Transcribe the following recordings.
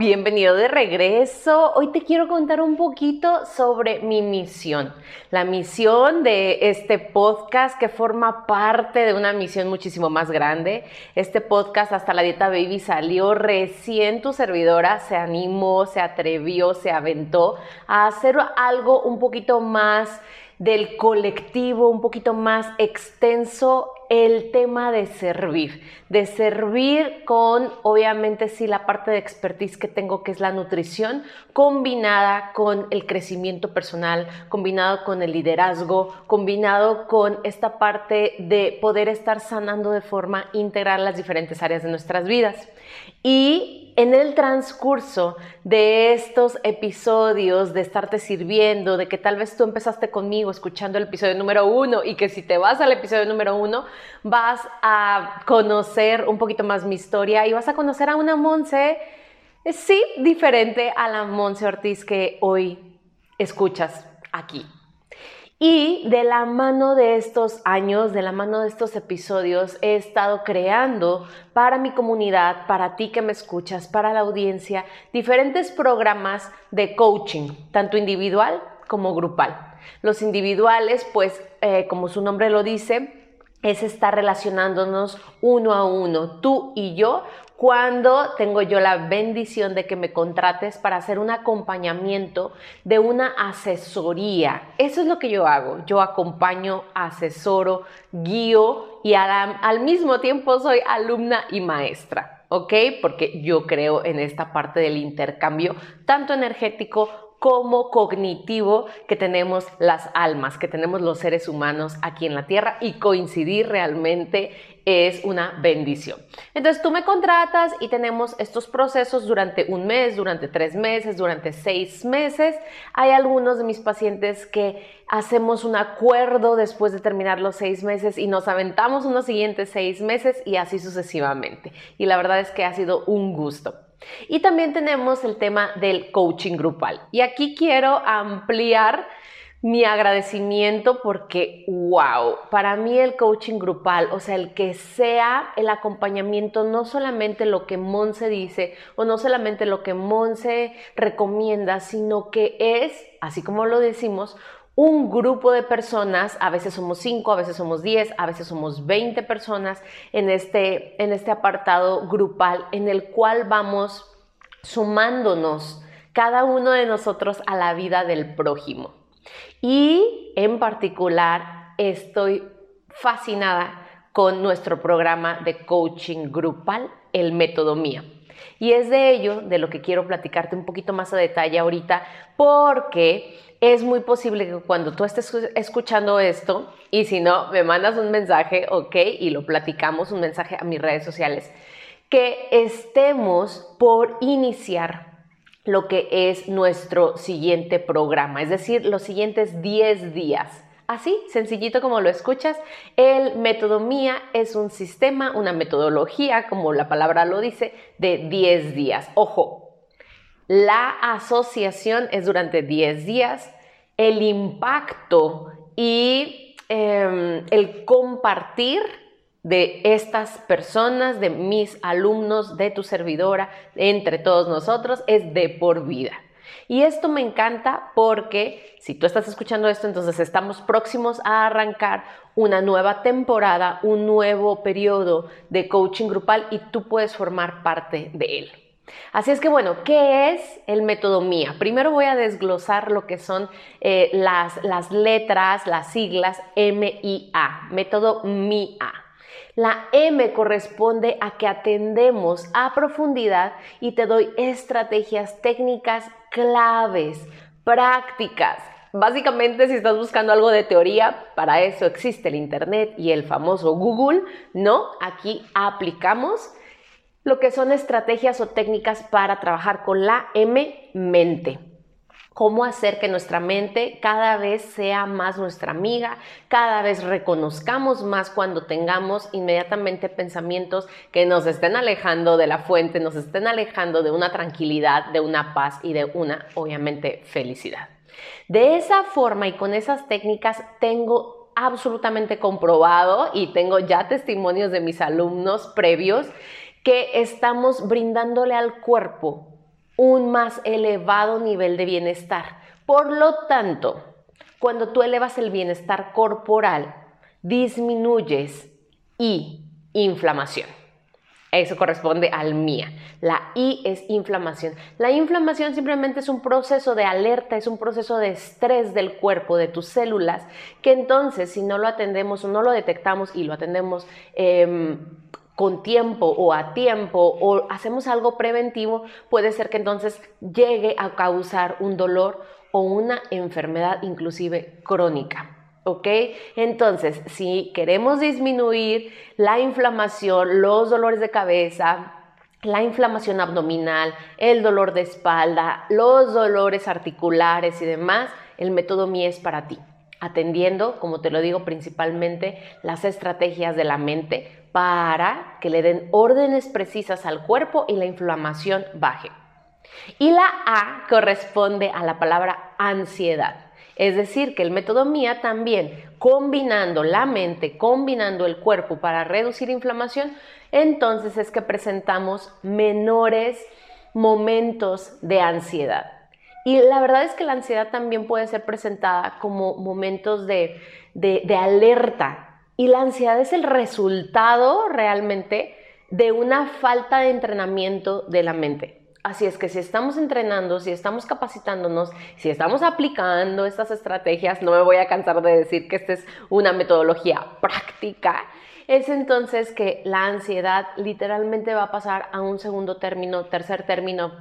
Bienvenido de regreso. Hoy te quiero contar un poquito sobre mi misión, la misión de este podcast que forma parte de una misión muchísimo más grande. Este podcast hasta la dieta baby salió recién tu servidora, se animó, se atrevió, se aventó a hacer algo un poquito más del colectivo, un poquito más extenso el tema de servir, de servir con, obviamente, sí, la parte de expertise que tengo, que es la nutrición, combinada con el crecimiento personal, combinado con el liderazgo, combinado con esta parte de poder estar sanando de forma integral las diferentes áreas de nuestras vidas. Y en el transcurso de estos episodios, de estarte sirviendo, de que tal vez tú empezaste conmigo escuchando el episodio número uno y que si te vas al episodio número uno, vas a conocer un poquito más mi historia y vas a conocer a una Monse, eh, sí, diferente a la Monse Ortiz que hoy escuchas aquí. Y de la mano de estos años, de la mano de estos episodios, he estado creando para mi comunidad, para ti que me escuchas, para la audiencia, diferentes programas de coaching, tanto individual como grupal. Los individuales, pues, eh, como su nombre lo dice, es estar relacionándonos uno a uno, tú y yo, cuando tengo yo la bendición de que me contrates para hacer un acompañamiento de una asesoría. Eso es lo que yo hago. Yo acompaño, asesoro, guío y al, al mismo tiempo soy alumna y maestra. ¿ok? Porque yo creo en esta parte del intercambio, tanto energético como cognitivo que tenemos las almas, que tenemos los seres humanos aquí en la Tierra y coincidir realmente es una bendición. Entonces tú me contratas y tenemos estos procesos durante un mes, durante tres meses, durante seis meses. Hay algunos de mis pacientes que hacemos un acuerdo después de terminar los seis meses y nos aventamos unos siguientes seis meses y así sucesivamente. Y la verdad es que ha sido un gusto. Y también tenemos el tema del coaching grupal. Y aquí quiero ampliar mi agradecimiento porque, wow, para mí el coaching grupal, o sea, el que sea el acompañamiento, no solamente lo que Monse dice o no solamente lo que Monse recomienda, sino que es, así como lo decimos, un grupo de personas, a veces somos 5, a veces somos 10, a veces somos 20 personas en este, en este apartado grupal en el cual vamos sumándonos cada uno de nosotros a la vida del prójimo. Y en particular estoy fascinada con nuestro programa de coaching grupal, el método mía. Y es de ello de lo que quiero platicarte un poquito más a detalle ahorita, porque es muy posible que cuando tú estés escuchando esto, y si no, me mandas un mensaje, ok, y lo platicamos, un mensaje a mis redes sociales, que estemos por iniciar lo que es nuestro siguiente programa, es decir, los siguientes 10 días. Así, sencillito como lo escuchas, el método mía es un sistema, una metodología, como la palabra lo dice, de 10 días. Ojo, la asociación es durante 10 días, el impacto y em, el compartir de estas personas, de mis alumnos, de tu servidora, entre todos nosotros, es de por vida. Y esto me encanta porque si tú estás escuchando esto, entonces estamos próximos a arrancar una nueva temporada, un nuevo periodo de coaching grupal y tú puedes formar parte de él. Así es que bueno, ¿qué es el método MIA? Primero voy a desglosar lo que son eh, las, las letras, las siglas MIA, método MIA. La M corresponde a que atendemos a profundidad y te doy estrategias técnicas claves, prácticas. Básicamente, si estás buscando algo de teoría, para eso existe el Internet y el famoso Google, ¿no? Aquí aplicamos lo que son estrategias o técnicas para trabajar con la M, mente. Cómo hacer que nuestra mente cada vez sea más nuestra amiga, cada vez reconozcamos más cuando tengamos inmediatamente pensamientos que nos estén alejando de la fuente, nos estén alejando de una tranquilidad, de una paz y de una, obviamente, felicidad. De esa forma y con esas técnicas tengo absolutamente comprobado y tengo ya testimonios de mis alumnos previos que estamos brindándole al cuerpo un más elevado nivel de bienestar. Por lo tanto, cuando tú elevas el bienestar corporal, disminuyes y inflamación. Eso corresponde al mía. La I es inflamación. La inflamación simplemente es un proceso de alerta, es un proceso de estrés del cuerpo, de tus células, que entonces si no lo atendemos o no lo detectamos y lo atendemos em, con tiempo o a tiempo o hacemos algo preventivo, puede ser que entonces llegue a causar un dolor o una enfermedad inclusive crónica. ¿Ok? Entonces, si queremos disminuir la inflamación, los dolores de cabeza, la inflamación abdominal, el dolor de espalda, los dolores articulares y demás, el método MIES para ti, atendiendo, como te lo digo, principalmente las estrategias de la mente para que le den órdenes precisas al cuerpo y la inflamación baje. Y la A corresponde a la palabra ansiedad. Es decir, que el método MIA también, combinando la mente, combinando el cuerpo para reducir inflamación, entonces es que presentamos menores momentos de ansiedad. Y la verdad es que la ansiedad también puede ser presentada como momentos de, de alerta. Y la ansiedad es el resultado realmente de una falta de entrenamiento de la mente. Así es que si estamos entrenando, si estamos capacitándonos, si estamos aplicando estas estrategias, no me voy a cansar de decir que esta es una metodología práctica, es entonces que la ansiedad literalmente va a pasar a un segundo término, tercer término,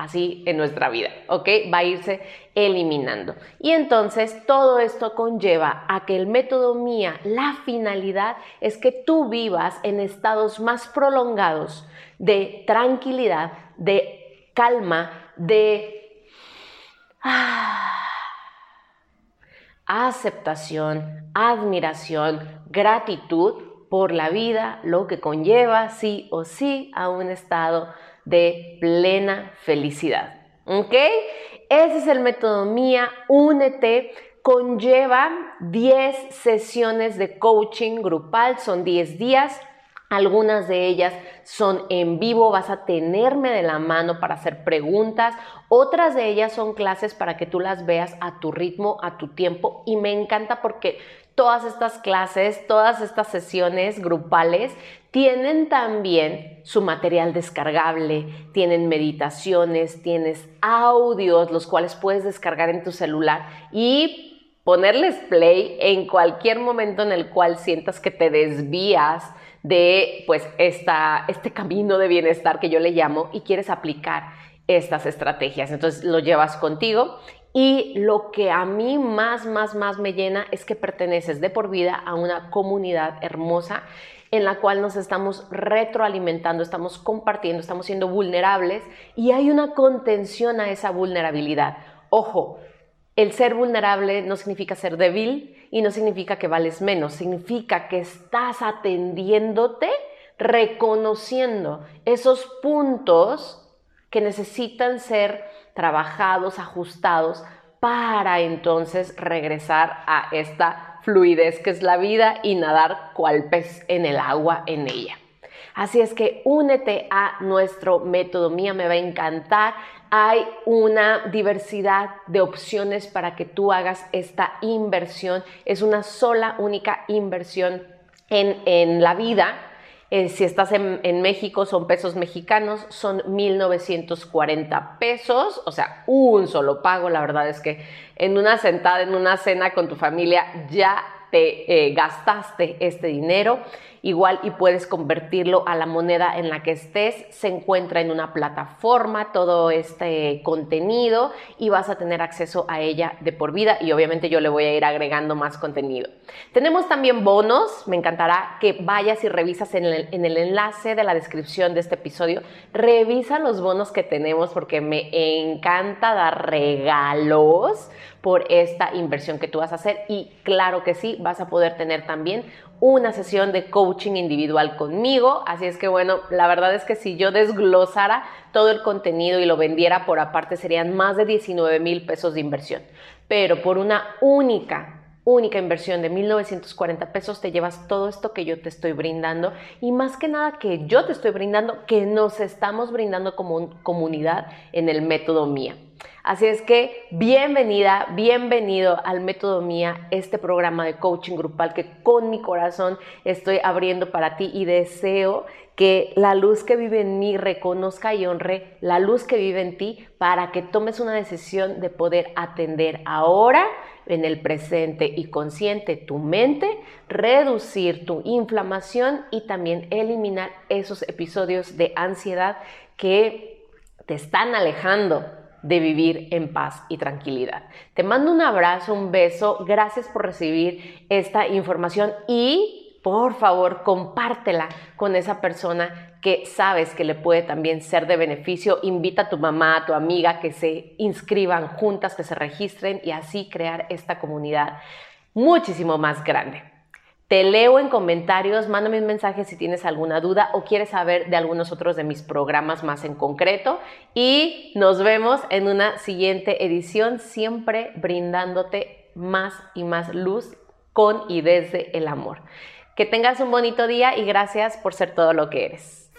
así en nuestra vida, ¿ok? Va a irse eliminando. Y entonces todo esto conlleva a que el método MIA, la finalidad es que tú vivas en estados más prolongados de tranquilidad, de calma, de ah, aceptación, admiración, gratitud por la vida, lo que conlleva sí o sí a un estado de plena felicidad. ¿Ok? Ese es el método mía, únete. Conlleva 10 sesiones de coaching grupal, son 10 días algunas de ellas son en vivo, vas a tenerme de la mano para hacer preguntas. Otras de ellas son clases para que tú las veas a tu ritmo, a tu tiempo. Y me encanta porque todas estas clases, todas estas sesiones grupales tienen también su material descargable, tienen meditaciones, tienes audios, los cuales puedes descargar en tu celular y ponerles play en cualquier momento en el cual sientas que te desvías de pues esta, este camino de bienestar que yo le llamo y quieres aplicar estas estrategias. Entonces lo llevas contigo y lo que a mí más, más, más me llena es que perteneces de por vida a una comunidad hermosa en la cual nos estamos retroalimentando, estamos compartiendo, estamos siendo vulnerables y hay una contención a esa vulnerabilidad. Ojo, el ser vulnerable no significa ser débil y no significa que vales menos, significa que estás atendiéndote, reconociendo esos puntos que necesitan ser trabajados, ajustados para entonces regresar a esta fluidez que es la vida y nadar cual pez en el agua en ella. Así es que únete a nuestro método mía, me va a encantar hay una diversidad de opciones para que tú hagas esta inversión. Es una sola, única inversión en, la vida. Eh, si estás en, en, México, son pesos mexicanos, son 1.940 pesos, o sea, un solo pago. La verdad es que en una sentada, en una cena con tu familia, ya te eh, gastaste este dinero igual y puedes convertirlo a la moneda en la que estés. Se encuentra en una plataforma todo este contenido y vas a tener acceso a ella de por vida y obviamente yo le voy a ir agregando más contenido. Tenemos también bonos, me encantará que vayas y revisas en el, en el enlace de la descripción de este episodio, revisa los bonos que tenemos porque me encanta dar regalos por esta inversión que tú vas a hacer y claro que sí, vas a poder tener también una sesión de coaching individual conmigo. Así es que bueno, la verdad es que si yo desglosara todo el contenido y lo vendiera por aparte serían más de 19 mil pesos de inversión. Pero por una única única inversión de 1940 pesos te llevas todo esto que yo te estoy brindando y más que nada que yo te estoy brindando, que nos estamos brindando como comunidad en el método Mía. Así es que bienvenida, bienvenido al Método Mía, este programa de coaching grupal que con mi corazón estoy abriendo para ti y deseo que la luz que vive en mí reconozca y honre la luz que vive en ti para que tomes una decisión de poder atender ahora, en el presente y consciente tu mente, reducir tu inflamación y también eliminar esos episodios de ansiedad que te están alejando de vivir en paz y tranquilidad. Te mando un abrazo, un beso, gracias por recibir esta información y por favor compártela con esa persona que sabes que le puede también ser de beneficio. Invita a tu mamá, a tu amiga que se inscriban juntas, que se registren y así crear esta comunidad muchísimo más grande. Te leo en comentarios, mándame un mensaje si tienes alguna duda o quieres saber de algunos otros de mis programas más en concreto. Y nos vemos en una siguiente edición, siempre brindándote más y más luz con y desde el amor. Que tengas un bonito día y gracias por ser todo lo que eres.